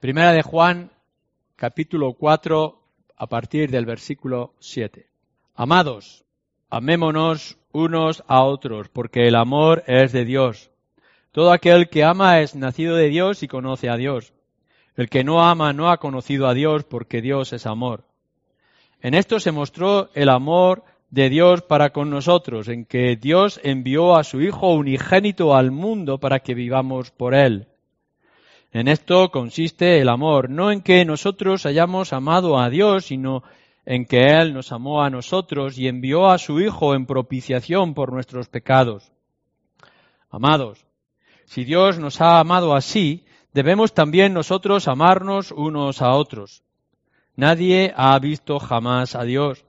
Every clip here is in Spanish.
Primera de Juan, capítulo 4, a partir del versículo 7. Amados, amémonos unos a otros, porque el amor es de Dios. Todo aquel que ama es nacido de Dios y conoce a Dios. El que no ama no ha conocido a Dios, porque Dios es amor. En esto se mostró el amor de Dios para con nosotros, en que Dios envió a su Hijo unigénito al mundo para que vivamos por Él. En esto consiste el amor, no en que nosotros hayamos amado a Dios, sino en que Él nos amó a nosotros y envió a su Hijo en propiciación por nuestros pecados. Amados, si Dios nos ha amado así, debemos también nosotros amarnos unos a otros. Nadie ha visto jamás a Dios.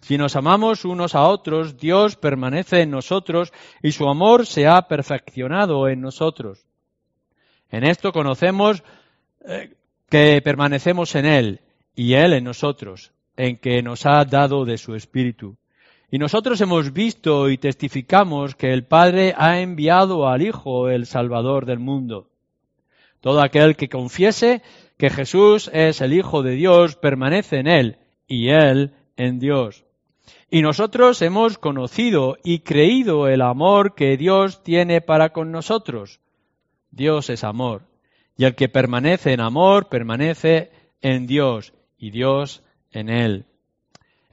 Si nos amamos unos a otros, Dios permanece en nosotros y su amor se ha perfeccionado en nosotros. En esto conocemos eh, que permanecemos en Él y Él en nosotros, en que nos ha dado de su Espíritu. Y nosotros hemos visto y testificamos que el Padre ha enviado al Hijo, el Salvador del mundo. Todo aquel que confiese que Jesús es el Hijo de Dios permanece en Él y Él en Dios. Y nosotros hemos conocido y creído el amor que Dios tiene para con nosotros Dios es amor. Y el que permanece en amor, permanece en Dios y Dios en él.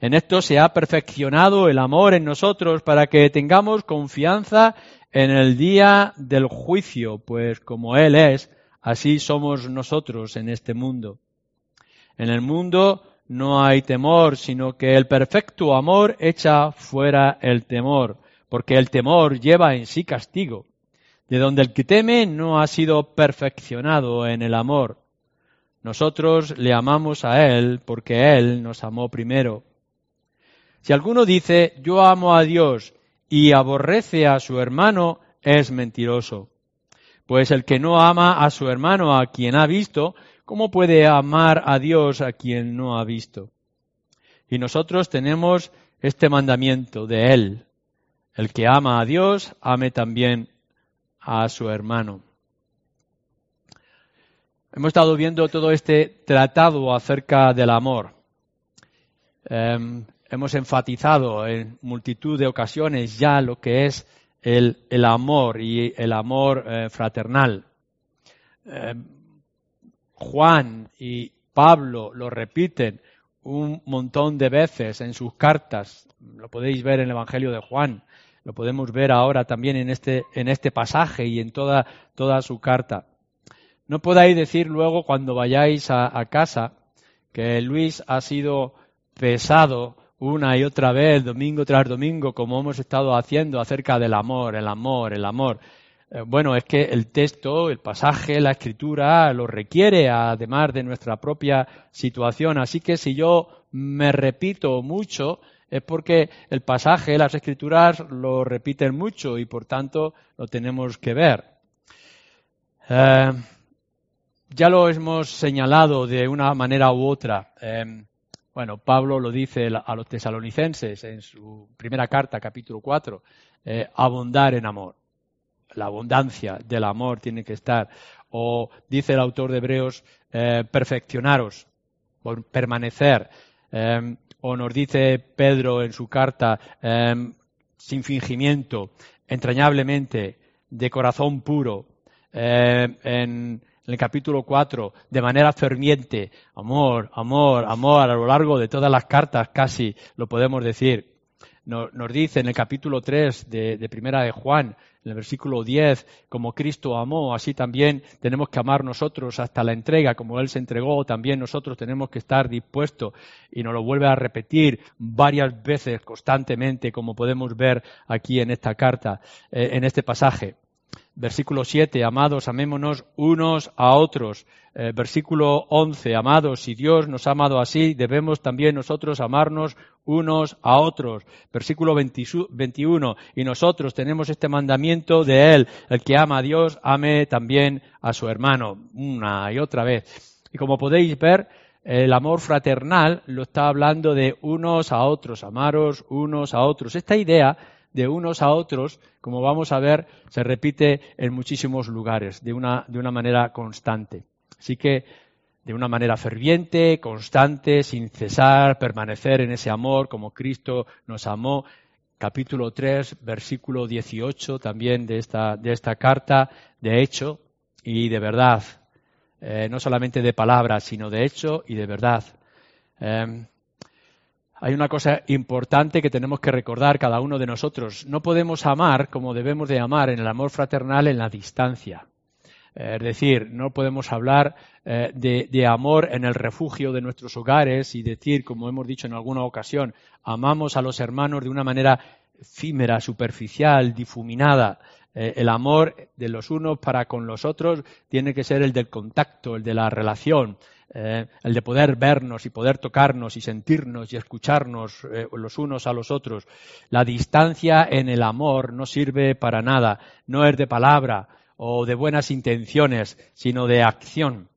En esto se ha perfeccionado el amor en nosotros para que tengamos confianza en el día del juicio, pues como Él es, así somos nosotros en este mundo. En el mundo no hay temor, sino que el perfecto amor echa fuera el temor, porque el temor lleva en sí castigo de donde el que teme no ha sido perfeccionado en el amor. Nosotros le amamos a Él porque Él nos amó primero. Si alguno dice yo amo a Dios y aborrece a su hermano, es mentiroso. Pues el que no ama a su hermano a quien ha visto, ¿cómo puede amar a Dios a quien no ha visto? Y nosotros tenemos este mandamiento de Él. El que ama a Dios, ame también a su hermano. Hemos estado viendo todo este tratado acerca del amor. Em, hemos enfatizado en multitud de ocasiones ya lo que es el, amor y el amor eh, fraternal. Em, Juan y Pablo lo repiten un montón de veces en sus cartas. Lo podéis ver en el Evangelio de Juan. Lo podemos ver ahora también en este, en este pasaje y en toda, toda su carta. No podáis decir luego cuando vayáis a, casa que Luis ha sido pesado una y otra vez, domingo tras domingo, como hemos estado haciendo acerca del amor, el amor, el amor. Eh, bueno, es que el texto, el pasaje, la escritura lo requiere, además de nuestra propia situación. Así que si yo me repito mucho, es porque el pasaje, las escrituras lo repiten mucho y por tanto lo tenemos que ver. Eh, ya lo hemos señalado de una manera u otra. Eh, bueno, Pablo lo dice a los tesalonicenses en su primera carta, capítulo 4, eh, abundar en amor. La abundancia del amor tiene que estar. O dice el autor de Hebreos, perfeccionaros, permanecer o nos dice Pedro en su carta, em, sin fingimiento, entrañablemente, de corazón puro, em, en, el capítulo 4, de manera ferviente, amor, amor, amor, a lo largo de todas las cartas casi lo podemos decir. Nos, dice en el capítulo 3 de, de Primera de Juan, en el versículo 10, como Cristo amó, así también tenemos que amar nosotros hasta la entrega, como Él se entregó, también nosotros tenemos que estar dispuestos. Y nos lo vuelve a repetir varias veces, constantemente, como podemos ver aquí en esta carta, eh, en este pasaje. Versículo 7, amados, amémonos unos a otros. Eh, versículo 11, amados, si Dios nos ha amado así, debemos también nosotros amarnos unos a otros. Versículo 21, y nosotros tenemos este mandamiento de Él, el que ama a Dios, ame también a su hermano, una y otra vez. Y como podéis ver, el amor fraternal lo está hablando de unos a otros, amaros unos a otros. Esta idea de unos a otros, como vamos a ver, se repite en muchísimos lugares, de una, de una manera constante. Así que, de una manera ferviente, constante, sin cesar, permanecer en ese amor como Cristo nos amó. Capítulo 3, versículo 18 también de esta, de esta carta, de hecho y de verdad. Eh, no solamente de palabras, sino de hecho y de verdad. Em, hay una cosa importante que tenemos que recordar cada uno de nosotros. No podemos amar como debemos de amar en el amor fraternal en la distancia. Es decir, no podemos hablar eh, de, amor en el refugio de nuestros hogares y decir, como hemos dicho en alguna ocasión, amamos a los hermanos de una manera efímera, superficial, difuminada. Eh, el amor de los unos para con los otros tiene que ser el del contacto, el de la relación, eh, el de poder vernos y poder tocarnos y sentirnos y escucharnos eh, los unos a los otros. La distancia en el amor no sirve para nada, no es de palabra o de buenas intenciones, sino de acción.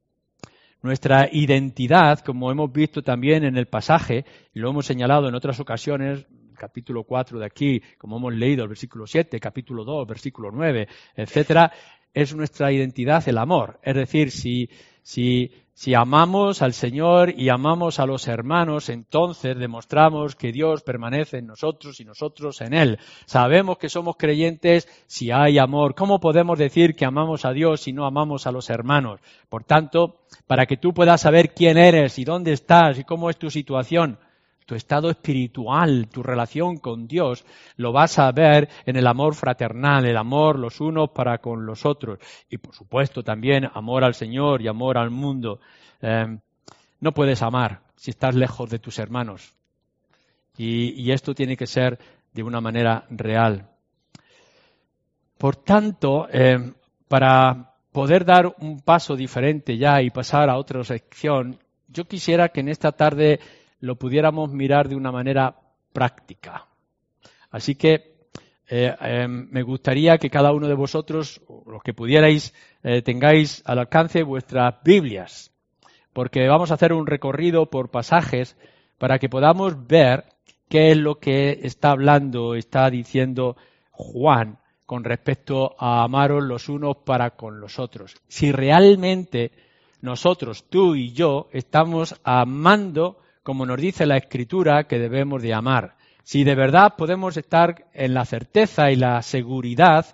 Nuestra identidad, como hemos visto también en el pasaje, y lo hemos señalado en otras ocasiones, capítulo 4 de aquí, como hemos leído el versículo 7, capítulo 2, versículo 9, etcétera, es nuestra identidad el amor. Es decir, si, si, si amamos al Señor y amamos a los hermanos, entonces demostramos que Dios permanece en nosotros y nosotros en Él. Sabemos que somos creyentes si hay amor. ¿Cómo podemos decir que amamos a Dios si no amamos a los hermanos? Por tanto, para que tú puedas saber quién eres y dónde estás y cómo es tu situación, tu estado espiritual, tu relación con Dios, lo vas a ver en el amor fraternal, el amor los unos para con los otros. Y por supuesto también amor al Señor y amor al mundo. Eh, no puedes amar si estás lejos de tus hermanos. Y, esto tiene que ser de una manera real. Por tanto, eh, para poder dar un paso diferente ya y pasar a otra sección, yo quisiera que en esta tarde lo pudiéramos mirar de una manera práctica. Así que eh, em, me gustaría que cada uno de vosotros, los que pudierais, eh, tengáis al alcance vuestras Biblias, porque vamos a hacer un recorrido por pasajes para que podamos ver qué es lo que está hablando, está diciendo Juan con respecto a amaros los unos para con los otros. Si realmente nosotros, tú y yo, estamos amando como nos dice la Escritura, que debemos de amar. Si de verdad podemos estar en la certeza y la seguridad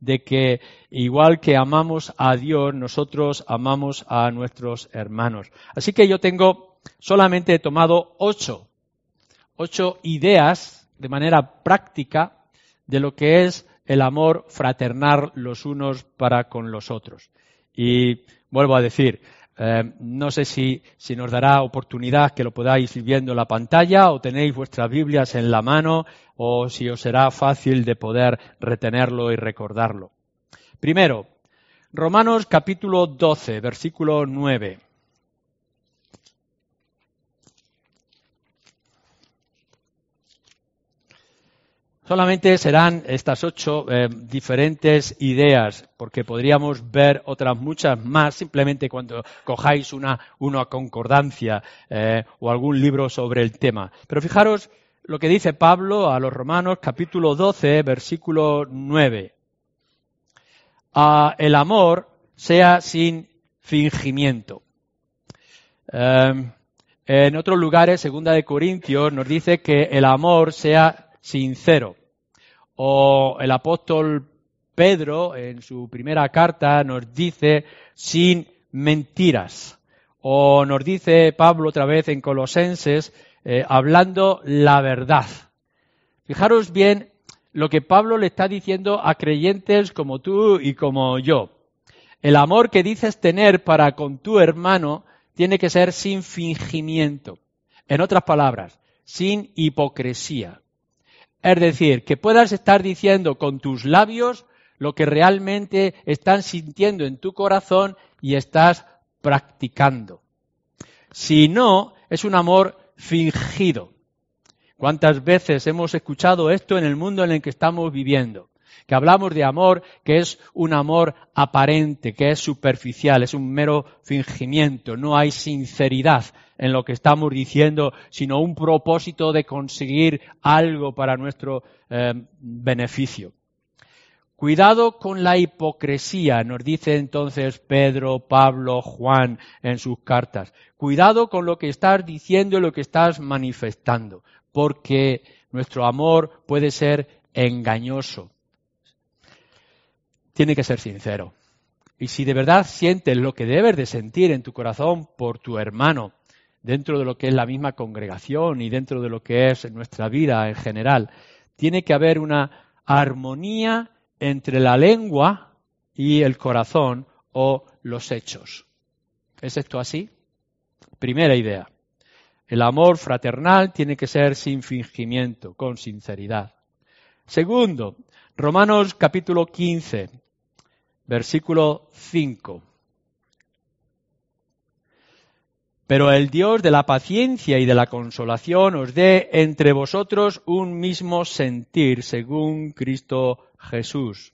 de que igual que amamos a Dios, nosotros amamos a nuestros hermanos. Así que yo tengo solamente tomado ocho, ocho ideas de manera práctica de lo que es el amor fraternal los unos para con los otros. Y vuelvo a decir, eh, no sé si, si, nos dará oportunidad que lo podáis ir viendo en la pantalla o tenéis vuestras Biblias en la mano o si os será fácil de poder retenerlo y recordarlo. Primero, Romanos capítulo 12, versículo 9. Solamente serán estas ocho eh, diferentes ideas, porque podríamos ver otras muchas más simplemente cuando cojáis una, una concordancia eh, o algún libro sobre el tema. Pero fijaros lo que dice Pablo a los Romanos capítulo 12, versículo 9. el amor sea sin fingimiento. Eh, en otros lugares, segunda de Corintios, nos dice que el amor sea sincero. O el apóstol Pedro en su primera carta nos dice sin mentiras. O nos dice Pablo otra vez en Colosenses eh, hablando la verdad. Fijaros bien lo que Pablo le está diciendo a creyentes como tú y como yo. El amor que dices tener para con tu hermano tiene que ser sin fingimiento. En otras palabras, sin hipocresía. Es decir, que puedas estar diciendo con tus labios lo que realmente están sintiendo en tu corazón y estás practicando. Si no, es un amor fingido. ¿Cuántas veces hemos escuchado esto en el mundo en el que estamos viviendo? Que hablamos de amor que es un amor aparente, que es superficial, es un mero fingimiento, no hay sinceridad en lo que estamos diciendo, sino un propósito de conseguir algo para nuestro eh, beneficio. Cuidado con la hipocresía, nos dice entonces Pedro, Pablo, Juan en sus cartas. Cuidado con lo que estás diciendo y lo que estás manifestando, porque nuestro amor puede ser engañoso. Tiene que ser sincero. Y si de verdad sientes lo que debes de sentir en tu corazón por tu hermano, dentro de lo que es la misma congregación y dentro de lo que es nuestra vida en general, tiene que haber una armonía entre la lengua y el corazón o los hechos. ¿Es esto así? Primera idea. El amor fraternal tiene que ser sin fingimiento, con sinceridad. Segundo, Romanos capítulo 15, versículo 5. Pero el Dios de la paciencia y de la consolación os dé entre vosotros un mismo sentir según Cristo Jesús.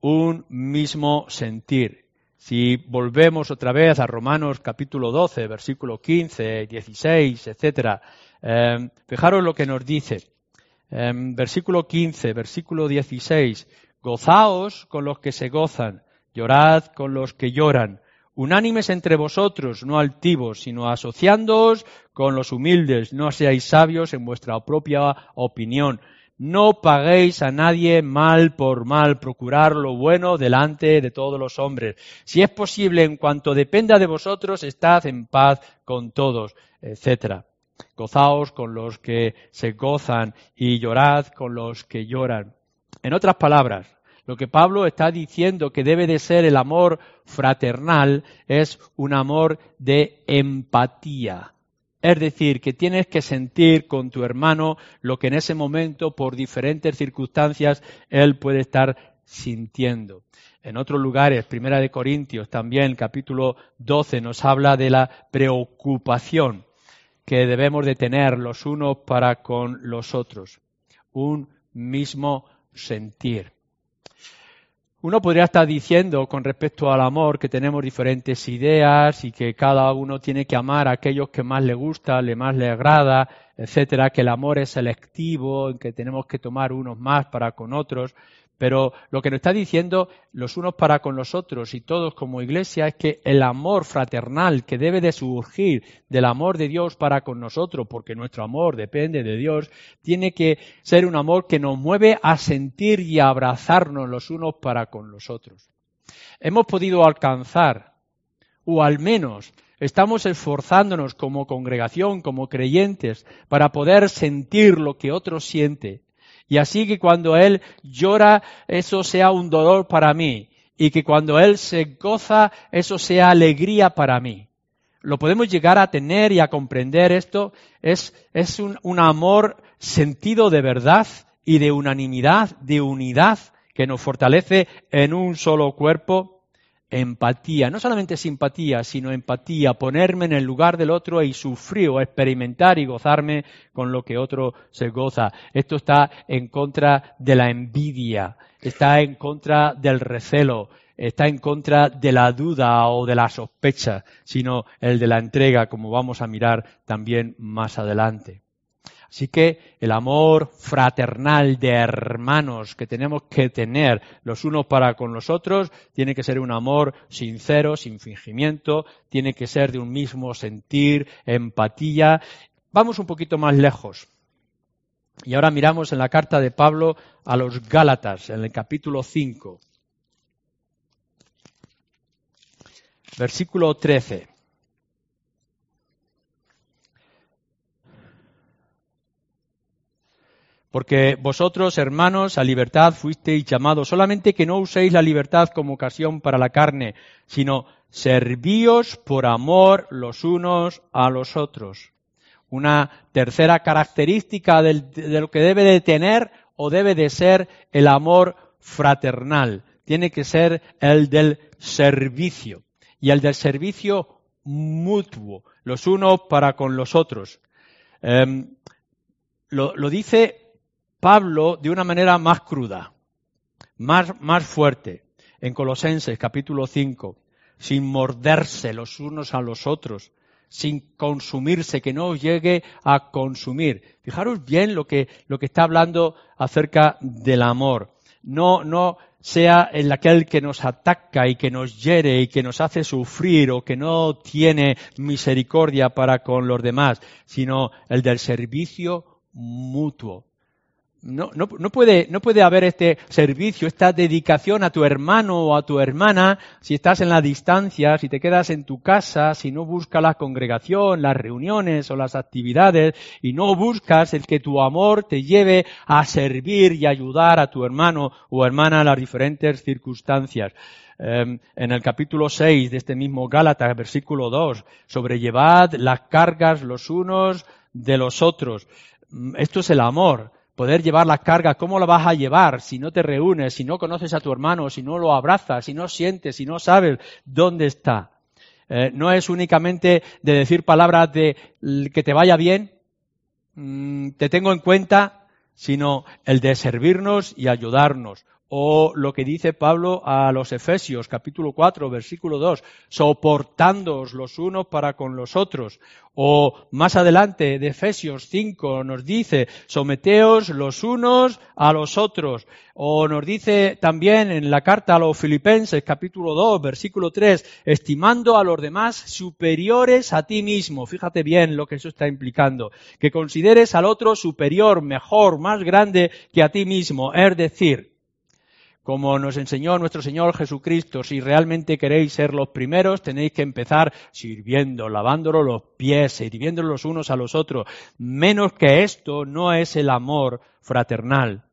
Un mismo sentir. Si volvemos otra vez a Romanos capítulo 12, versículo 15, 16, etcétera, eh, fijaros lo que nos dice. Eh, versículo 15, versículo 16, gozaos con los que se gozan, llorad con los que lloran, unánimes entre vosotros, no altivos, sino asociándoos con los humildes, no seáis sabios en vuestra propia opinión, no paguéis a nadie mal por mal, procurar lo bueno delante de todos los hombres. Si es posible, en cuanto dependa de vosotros, estad en paz con todos, etc. Gozaos con los que se gozan y llorad con los que lloran. En otras palabras, lo que Pablo está diciendo que debe de ser el amor fraternal es un amor de empatía. Es decir, que tienes que sentir con tu hermano lo que en ese momento, por diferentes circunstancias, él puede estar sintiendo. En otros lugares, Primera de Corintios, también capítulo 12, nos habla de la preocupación que debemos de tener los unos para con los otros. Un mismo sentir. Uno podría estar diciendo con respecto al amor que tenemos diferentes ideas y que cada uno tiene que amar a aquellos que más le gusta, le más le agrada, etcétera, que el amor es selectivo, que tenemos que tomar unos más para con otros. Pero lo que nos está diciendo los unos para con los otros y todos como iglesia es que el amor fraternal que debe de surgir del amor de Dios para con nosotros, porque nuestro amor depende de Dios, tiene que ser un amor que nos mueve a sentir y a abrazarnos los unos para con los otros. Hemos podido alcanzar, o al menos estamos esforzándonos como congregación, como creyentes, para poder sentir lo que otro siente y así que cuando Él llora, eso sea un dolor para mí. Y que cuando Él se goza, eso sea alegría para mí. Lo podemos llegar a tener y a comprender esto. Es, es un, un amor sentido de verdad y de unanimidad, de unidad, que nos fortalece en un solo cuerpo empatía, no solamente simpatía, sino empatía, ponerme en el lugar del otro y sufrir o experimentar y gozarme con lo que otro se goza. Esto está en contra de la envidia, está en contra del recelo, está en contra de la duda o de la sospecha, sino el de la entrega, como vamos a mirar también más adelante. Así que el amor fraternal de hermanos que tenemos que tener los unos para con los otros tiene que ser un amor sincero, sin fingimiento, tiene que ser de un mismo sentir, empatía. Vamos un poquito más lejos. Y ahora miramos en la carta de Pablo a los Gálatas, en el capítulo 5, versículo 13. Porque vosotros, hermanos, a libertad fuisteis llamados, solamente que no uséis la libertad como ocasión para la carne, sino servíos por amor los unos a los otros. Una tercera característica de lo que debe de tener o debe de ser el amor fraternal, tiene que ser el del servicio y el del servicio mutuo, los unos para con los otros. Em, lo, dice Pablo de una manera más cruda, más, más fuerte, en Colosenses capítulo 5, sin morderse los unos a los otros, sin consumirse, que no llegue a consumir. Fijaros bien lo que, lo que está hablando acerca del amor. No, no sea el aquel que nos ataca y que nos hiere y que nos hace sufrir o que no tiene misericordia para con los demás, sino el del servicio mutuo. No, no, no, puede, no puede haber este servicio, esta dedicación a tu hermano o a tu hermana si estás en la distancia, si te quedas en tu casa, si no buscas la congregación, las reuniones o las actividades y no buscas el que tu amor te lleve a servir y ayudar a tu hermano o hermana en las diferentes circunstancias. Em, en el capítulo 6 de este mismo Gálatas, versículo 2, sobrellevad las cargas los unos de los otros. Mm, esto es el amor poder llevar la carga, ¿cómo la vas a llevar si no te reúnes, si no conoces a tu hermano, si no lo abrazas, si no sientes, si no sabes dónde está? Eh, no es únicamente de decir palabras de que te vaya bien, mm, te tengo en cuenta, sino el de servirnos y ayudarnos o lo que dice Pablo a los Efesios, capítulo 4, versículo 2, soportándoos los unos para con los otros. O más adelante de Efesios 5 nos dice, someteos los unos a los otros. O nos dice también en la carta a los Filipenses, capítulo 2, versículo 3, estimando a los demás superiores a ti mismo. Fíjate bien lo que eso está implicando. Que consideres al otro superior, mejor, más grande que a ti mismo. Es decir, como nos enseñó nuestro Señor Jesucristo, si realmente queréis ser los primeros, tenéis que empezar sirviendo, lavándolo los pies, sirviéndolos los unos a los otros. Menos que esto no es el amor fraternal.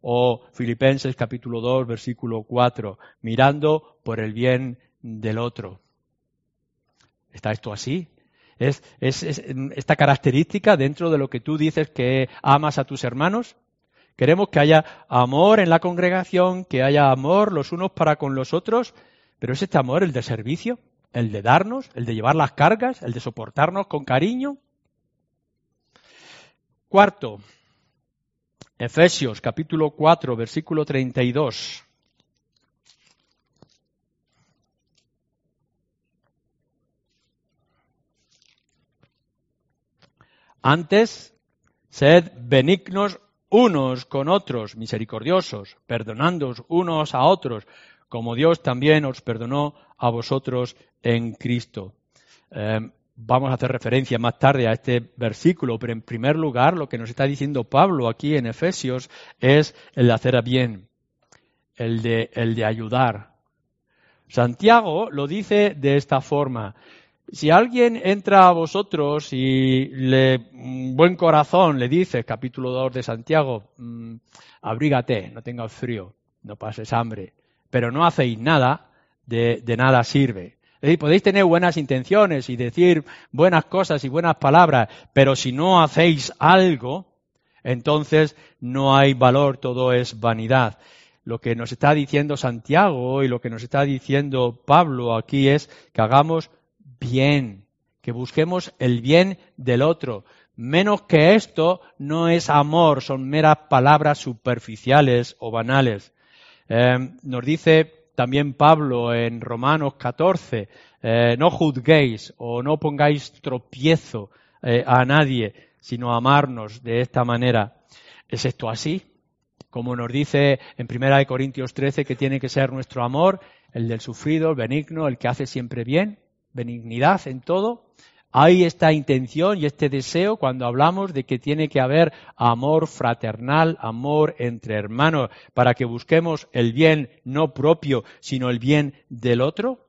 O Filipenses capítulo 2, versículo 4, mirando por el bien del otro. ¿Está esto así? ¿Es, es esta característica dentro de lo que tú dices que amas a tus hermanos? Queremos que haya amor en la congregación, que haya amor los unos para con los otros, pero es este amor el de servicio, el de darnos, el de llevar las cargas, el de soportarnos con cariño. Cuarto, Efesios capítulo 4, versículo 32. Antes, sed benignos unos con otros, misericordiosos, perdonándoos unos a otros, como Dios también os perdonó a vosotros en Cristo. Em, vamos a hacer referencia más tarde a este versículo, pero en primer lugar lo que nos está diciendo Pablo aquí en Efesios es el de hacer bien, el de, el de ayudar. Santiago lo dice de esta forma, si alguien entra a vosotros y le buen corazón le dice, capítulo 2 de Santiago, mm, abrígate, no tengas frío, no pases hambre, pero no hacéis nada, de, de nada sirve. Es decir, podéis tener buenas intenciones y decir buenas cosas y buenas palabras, pero si no hacéis algo, entonces no hay valor, todo es vanidad. Lo que nos está diciendo Santiago y lo que nos está diciendo Pablo aquí es que hagamos bien, que busquemos el bien del otro. Menos que esto no es amor, son meras palabras superficiales o banales. Eh, nos dice también Pablo en Romanos 14, eh, no juzguéis o no pongáis tropiezo eh, a nadie, sino amarnos de esta manera. ¿Es esto así? Como nos dice en 1 Corintios 13 que tiene que ser nuestro amor, el del sufrido, el benigno, el que hace siempre bien benignidad en todo, hay esta intención y este deseo cuando hablamos de que tiene que haber amor fraternal, amor entre hermanos, para que busquemos el bien no propio, sino el bien del otro.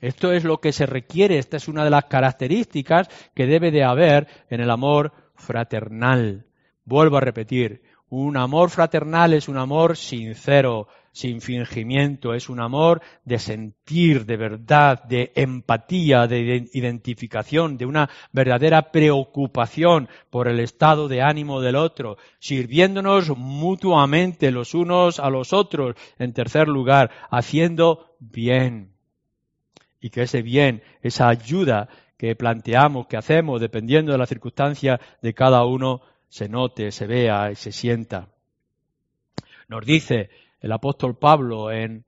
Esto es lo que se requiere, esta es una de las características que debe de haber en el amor fraternal. Vuelvo a repetir, un amor fraternal es un amor sincero, sin fingimiento, es un amor de sentir, de verdad, de empatía, de identificación, de una verdadera preocupación por el estado de ánimo del otro, sirviéndonos mutuamente los unos a los otros, en tercer lugar, haciendo bien. Y que ese bien, esa ayuda que planteamos, que hacemos, dependiendo de la circunstancia de cada uno, se note, se vea y se sienta. Nos dice el apóstol Pablo en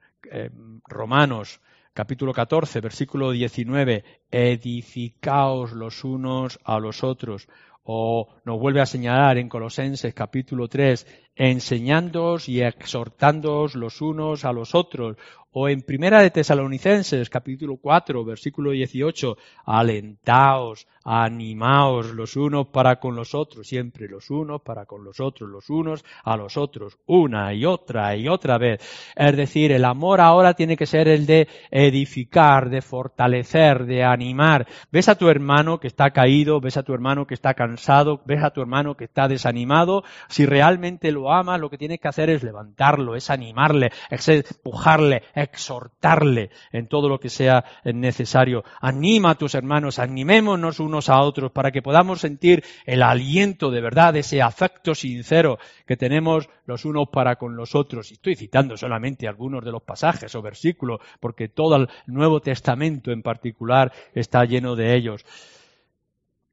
Romanos capítulo 14, versículo 19, edificaos los unos a los otros. O nos vuelve a señalar en Colosenses capítulo 3, enseñándoos y exhortándoos los unos a los otros. O en Primera de Tesalonicenses capítulo 4, versículo 18, alentaos, animaos los unos para con los otros, siempre los unos para con los otros, los unos a los otros, una y otra y otra vez. Es decir, el amor ahora tiene que ser el de edificar, de fortalecer, de animar. Ves a tu hermano que está caído, ves a tu hermano que está cansado, ves a tu hermano que está desanimado. Si realmente lo amas, lo que tienes que hacer es levantarlo, es animarle, es empujarle, exhortarle en todo lo que sea necesario. Anima a tus hermanos, animémonos unos a otros, para que podamos sentir el aliento de verdad, ese afecto sincero que tenemos los unos para con los otros. Y estoy citando solamente algunos de los pasajes o versículos, porque todo el Nuevo Testamento en particular está lleno de ellos.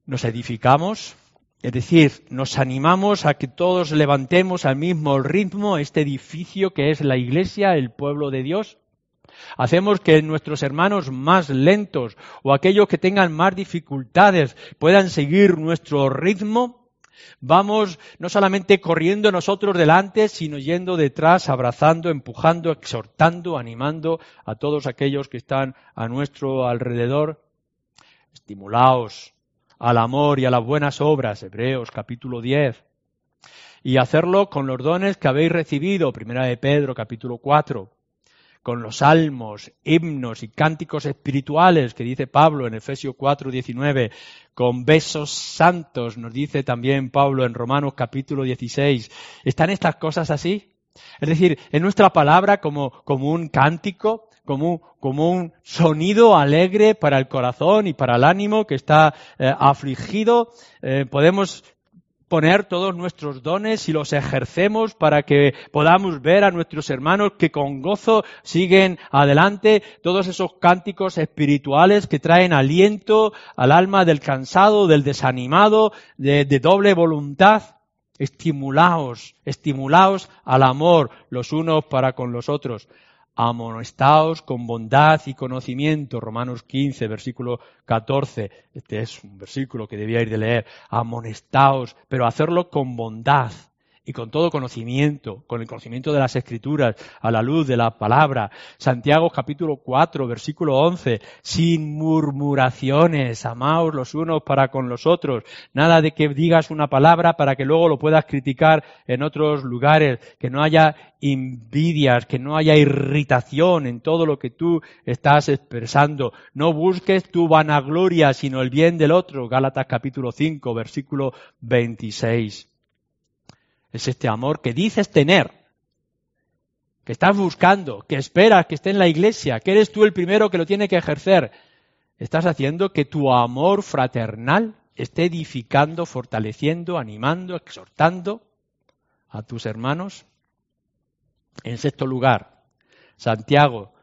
Nos edificamos, es decir, nos animamos a que todos levantemos al mismo ritmo este edificio que es la Iglesia, el pueblo de Dios. Hacemos que nuestros hermanos más lentos o aquellos que tengan más dificultades puedan seguir nuestro ritmo. Vamos no solamente corriendo nosotros delante, sino yendo detrás, abrazando, empujando, exhortando, animando a todos aquellos que están a nuestro alrededor. Estimulaos al amor y a las buenas obras, Hebreos capítulo 10. Y hacerlo con los dones que habéis recibido, primera de Pedro capítulo 4 con los salmos, himnos y cánticos espirituales que dice Pablo en Efesios 4, 19, con besos santos, nos dice también Pablo en Romanos capítulo 16. ¿Están estas cosas así? Es decir, en nuestra palabra como, como un cántico, como, como, un sonido alegre para el corazón y para el ánimo que está eh, afligido. Eh, podemos poner todos nuestros dones y los ejercemos para que podamos ver a nuestros hermanos que con gozo siguen adelante, todos esos cánticos espirituales que traen aliento al alma del cansado, del desanimado, de, de doble voluntad. Estimulaos, estimulaos al amor los unos para con los otros amonestaos con bondad y conocimiento. Romanos 15, versículo 14. Este es un versículo que debía ir de leer. Amonestaos, pero hacerlo con bondad y con todo conocimiento, con el conocimiento de las escrituras, a la luz de la palabra. Santiago capítulo 4, versículo 11, sin murmuraciones, amaos los unos para con los otros. Nada de que digas una palabra para que luego lo puedas criticar en otros lugares, que no haya envidias, que no haya irritación en todo lo que tú estás expresando. No busques tu vanagloria, sino el bien del otro. Gálatas capítulo 5, versículo 26. Es este amor que dices tener, que estás buscando, que esperas que esté en la iglesia, que eres tú el primero que lo tiene que ejercer. Estás haciendo que tu amor fraternal esté edificando, fortaleciendo, animando, exhortando a tus hermanos. En sexto lugar, Santiago,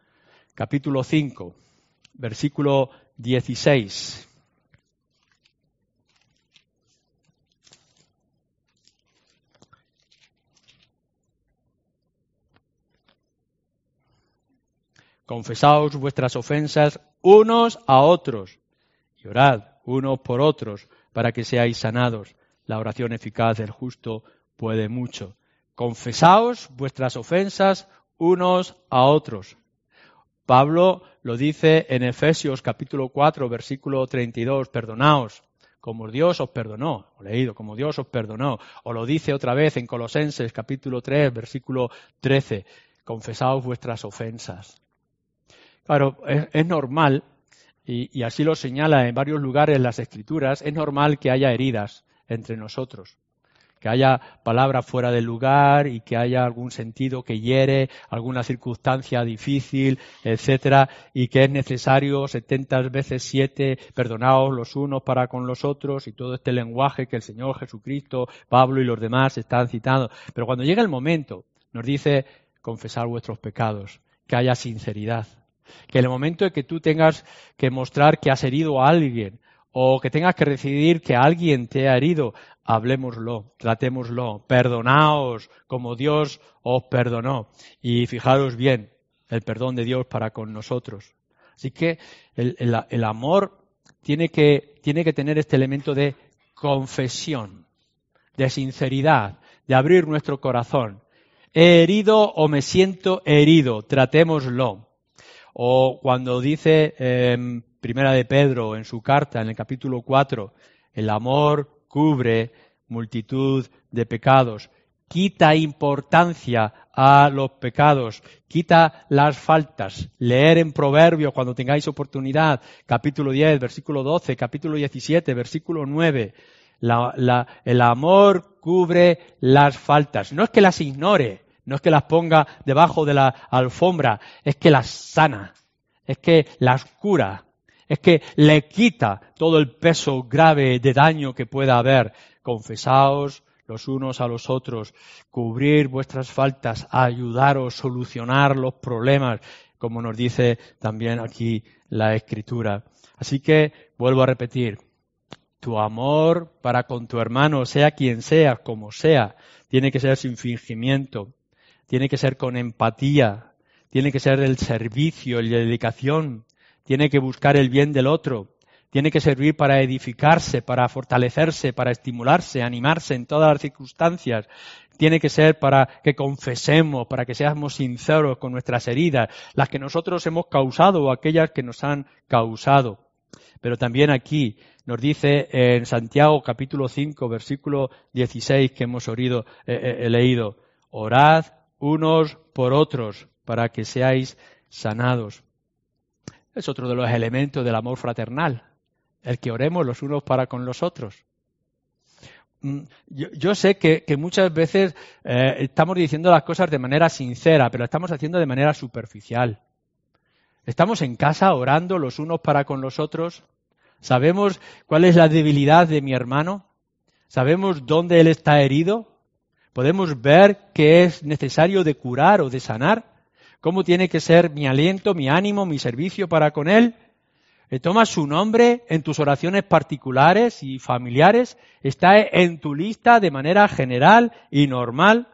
capítulo 5, versículo 16. Confesaos vuestras ofensas unos a otros y orad unos por otros para que seáis sanados. La oración eficaz del justo puede mucho. Confesaos vuestras ofensas unos a otros. Pablo lo dice en Efesios capítulo 4 versículo 32, perdonaos como Dios os perdonó, o leído, como Dios os perdonó, o lo dice otra vez en Colosenses capítulo 3 versículo 13, confesaos vuestras ofensas. Claro, es, normal, y, así lo señala en varios lugares las escrituras, es normal que haya heridas entre nosotros, que haya palabras fuera del lugar y que haya algún sentido que hiere, alguna circunstancia difícil, etcétera, y que es necesario setenta veces siete, perdonaos los unos para con los otros y todo este lenguaje que el Señor Jesucristo, Pablo y los demás están citando. Pero cuando llega el momento, nos dice confesar vuestros pecados, que haya sinceridad, que en el momento en que tú tengas que mostrar que has herido a alguien o que tengas que decidir que alguien te ha herido, hablemoslo, tratémoslo, perdonaos como Dios os perdonó. Y fijaros bien, el perdón de Dios para con nosotros. Así que el, amor tiene que, tiene que tener este elemento de confesión, de sinceridad, de abrir nuestro corazón. He herido o me siento herido, tratémoslo. O cuando dice em, Primera de Pedro en su carta, en el capítulo 4, el amor cubre multitud de pecados, quita importancia a los pecados, quita las faltas. Leer en Proverbios cuando tengáis oportunidad, capítulo 10, versículo 12, capítulo 17, versículo 9. el amor cubre las faltas. No es que las ignore, no es que las ponga debajo de la alfombra, es que las sana, es que las cura, es que le quita todo el peso grave de daño que pueda haber. Confesaos los unos a los otros, cubrir vuestras faltas, ayudaros, solucionar los problemas, como nos dice también aquí la Escritura. Así que vuelvo a repetir, tu amor para con tu hermano, sea quien sea, como sea, tiene que ser sin fingimiento, tiene que ser con empatía, tiene que ser del servicio de dedicación, tiene que buscar el bien del otro, tiene que servir para edificarse, para fortalecerse, para estimularse, animarse en todas las circunstancias. Tiene que ser para que confesemos, para que seamos sinceros con nuestras heridas, las que nosotros hemos causado o aquellas que nos han causado. Pero también aquí nos dice en Santiago capítulo 5 versículo 16 que hemos oído, eh, eh, leído, orad unos por otros para que seáis sanados. Es otro de los elementos del amor fraternal, el que oremos los unos para con los otros. Mm, yo, sé que, muchas veces eh, estamos diciendo las cosas de manera sincera, pero estamos haciendo de manera superficial. Estamos en casa orando los unos para con los otros. Sabemos cuál es la debilidad de mi hermano. Sabemos dónde él está herido. Podemos ver qué es necesario de curar o de sanar. Cómo tiene que ser mi aliento, mi ánimo, mi servicio para con él. Eh, toma su nombre en tus oraciones particulares y familiares, está en tu lista de manera general y normal.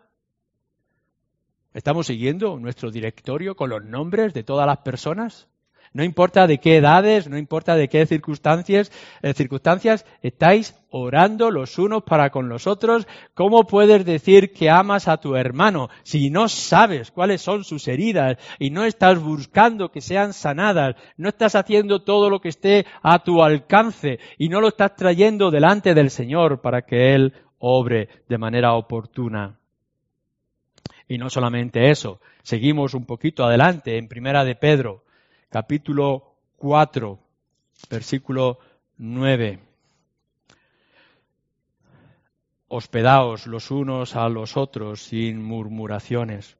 ¿Estamos siguiendo nuestro directorio con los nombres de todas las personas? No importa de qué edades, no importa de qué circunstancias, eh, circunstancias, estáis orando los unos para con los otros. ¿Cómo puedes decir que amas a tu hermano si no sabes cuáles son sus heridas y no estás buscando que sean sanadas? No estás haciendo todo lo que esté a tu alcance y no lo estás trayendo delante del Señor para que Él obre de manera oportuna. Y no solamente eso, seguimos un poquito adelante en Primera de Pedro, capítulo 4, versículo 9. Hospedaos los unos a los otros sin murmuraciones.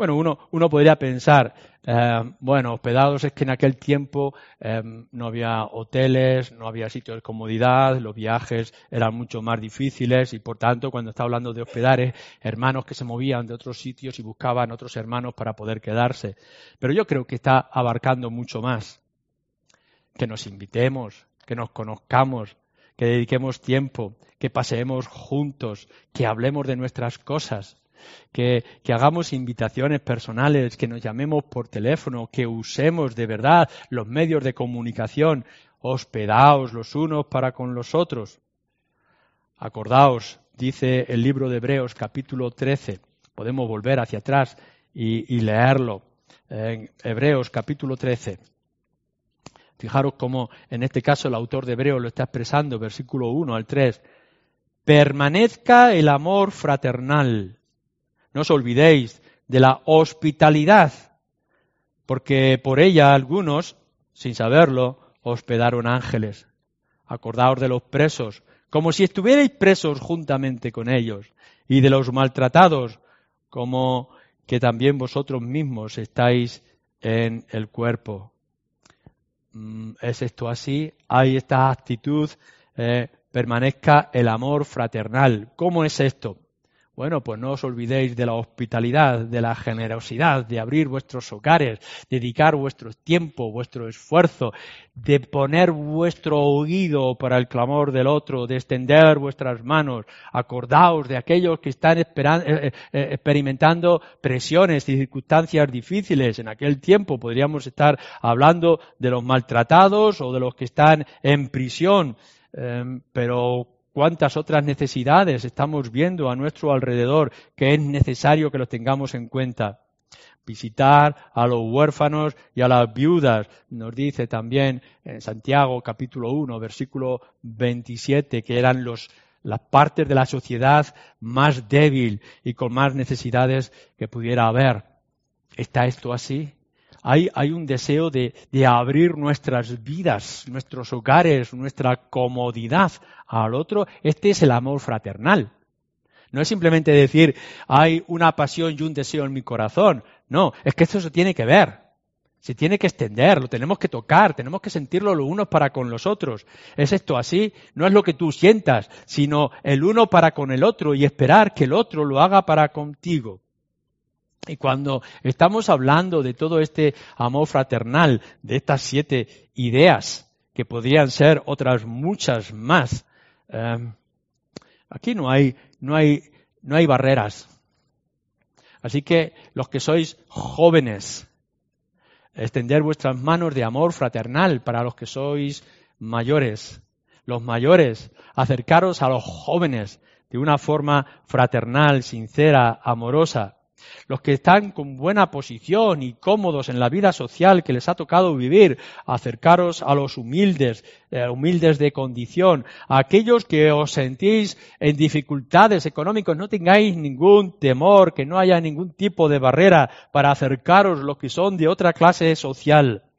Bueno, uno, uno podría pensar, eh, bueno, hospedados es que en aquel tiempo eh, no había hoteles, no había sitios de comodidad, los viajes eran mucho más difíciles y por tanto cuando está hablando de hospedares, hermanos que se movían de otros sitios y buscaban otros hermanos para poder quedarse. Pero yo creo que está abarcando mucho más. Que nos invitemos, que nos conozcamos, que dediquemos tiempo, que paseemos juntos, que hablemos de nuestras cosas, que, hagamos invitaciones personales, que nos llamemos por teléfono, que usemos de verdad los medios de comunicación, hospedaos los unos para con los otros. Acordaos, dice el libro de Hebreos capítulo 13, podemos volver hacia atrás y, y leerlo. En Hebreos capítulo 13. Fijaros cómo en este caso el autor de Hebreos lo está expresando, versículo 1 al 3. Permanezca el amor fraternal no os olvidéis de la hospitalidad, porque por ella algunos, sin saberlo, hospedaron ángeles. Acordaos de los presos, como si estuvierais presos juntamente con ellos, y de los maltratados, como que también vosotros mismos estáis en el cuerpo. Mm, ¿Es esto así? ¿Hay esta actitud? Eh, permanezca el amor fraternal. ¿Cómo es esto? Bueno, pues no os olvidéis de la hospitalidad, de la generosidad, de abrir vuestros hogares, dedicar vuestro tiempo, vuestro esfuerzo, de poner vuestro oído para el clamor del otro, de extender vuestras manos. Acordaos de aquellos que están eh, eh, experimentando presiones y circunstancias difíciles. En aquel tiempo podríamos estar hablando de los maltratados o de los que están en prisión. Em, pero cuántas otras necesidades estamos viendo a nuestro alrededor que es necesario que los tengamos en cuenta. Visitar a los huérfanos y a las viudas, nos dice también en Santiago capítulo 1, versículo 27, que eran los, las partes de la sociedad más débil y con más necesidades que pudiera haber. ¿Está esto así? hay, un deseo de, abrir nuestras vidas, nuestros hogares, nuestra comodidad al otro. Este es el amor fraternal. No es simplemente decir, hay una pasión y un deseo en mi corazón. No, es que esto se tiene que ver. Se tiene que extender, lo tenemos que tocar, tenemos que sentirlo los unos para con los otros. ¿Es esto así? No es lo que tú sientas, sino el uno para con el otro y esperar que el otro lo haga para contigo. Y cuando estamos hablando de todo este amor fraternal, de estas siete ideas, que podrían ser otras muchas más, em, aquí no hay, no hay, no hay barreras. Así que los que sois jóvenes, extender vuestras manos de amor fraternal para los que sois mayores. Los mayores, acercaros a los jóvenes de una forma fraternal, sincera, amorosa los que están con buena posición y cómodos en la vida social que les ha tocado vivir, acercaros a los humildes, eh, humildes de condición, a aquellos que os sentís en dificultades económicas, no tengáis ningún temor, que no haya ningún tipo de barrera para acercaros los que son de otra clase social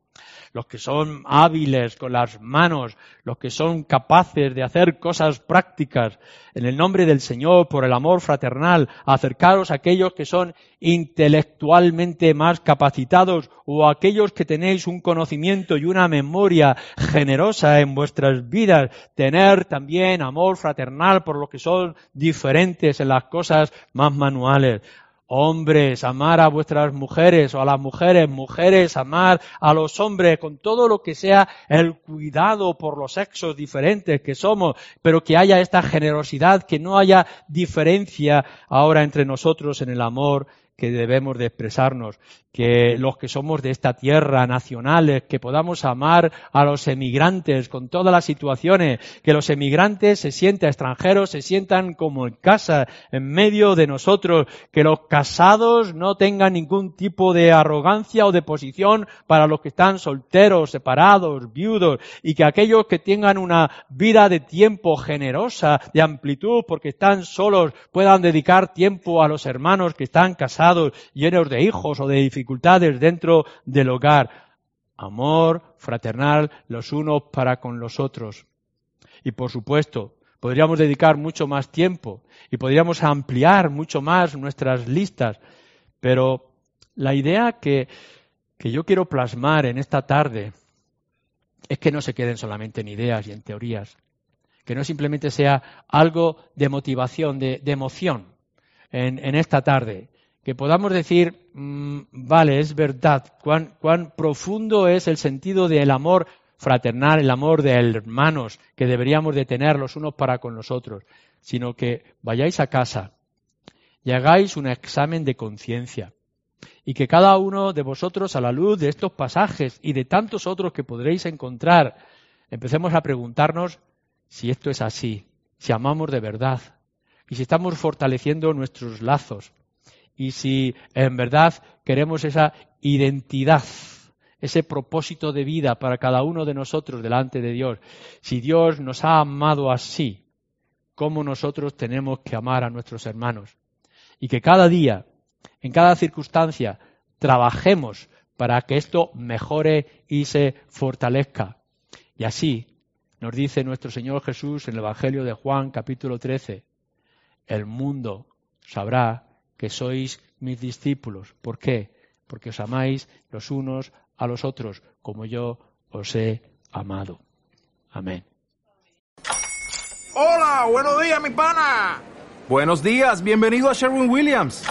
los que son hábiles con las manos, los que son capaces de hacer cosas prácticas, en el nombre del Señor, por el amor fraternal, acercaros a aquellos que son intelectualmente más capacitados o a aquellos que tenéis un conocimiento y una memoria generosa en vuestras vidas, tener también amor fraternal por los que son diferentes en las cosas más manuales. Hombres, amar a vuestras mujeres o a las mujeres, mujeres, amar a los hombres con todo lo que sea el cuidado por los sexos diferentes que somos, pero que haya esta generosidad, que no haya diferencia ahora entre nosotros en el amor que debemos de expresarnos, que los que somos de esta tierra, nacionales, que podamos amar a los emigrantes con todas las situaciones, que los emigrantes se sientan extranjeros, se sientan como en casa, en medio de nosotros, que los casados no tengan ningún tipo de arrogancia o de posición para los que están solteros, separados, viudos, y que aquellos que tengan una vida de tiempo generosa, de amplitud, porque están solos, puedan dedicar tiempo a los hermanos que están casados, llenos de hijos o de dificultades dentro del hogar. Amor fraternal los unos para con los otros. Y por supuesto, podríamos dedicar mucho más tiempo y podríamos ampliar mucho más nuestras listas, pero la idea que, que yo quiero plasmar en esta tarde es que no se queden solamente en ideas y en teorías, que no simplemente sea algo de motivación, de, emoción en, esta tarde, que podamos decir, mm, vale, es verdad, cuán, cuán profundo es el sentido del amor fraternal, el amor de hermanos que deberíamos de tener los unos para con los otros, sino que vayáis a casa y hagáis un examen de conciencia y que cada uno de vosotros, a la luz de estos pasajes y de tantos otros que podréis encontrar, empecemos a preguntarnos si esto es así, si amamos de verdad y si estamos fortaleciendo nuestros lazos y si en verdad queremos esa identidad, ese propósito de vida para cada uno de nosotros delante de Dios, si Dios nos ha amado así, ¿cómo nosotros tenemos que amar a nuestros hermanos? Y que cada día, en cada circunstancia, trabajemos para que esto mejore y se fortalezca. Y así Nos dice nuestro Señor Jesús en el Evangelio de Juan capítulo 13, el mundo sabrá que sois mis discípulos. ¿Por qué? Porque os amáis los unos a los otros, como yo os he amado. Amén. Hola, buenos días, mi pana. Buenos días, bienvenido a Sherwin Williams.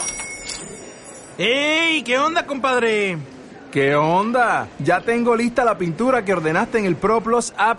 ¡Ey! ¿Qué onda, compadre? ¿Qué onda? Ya tengo lista la pintura que ordenaste en el ProPlus app.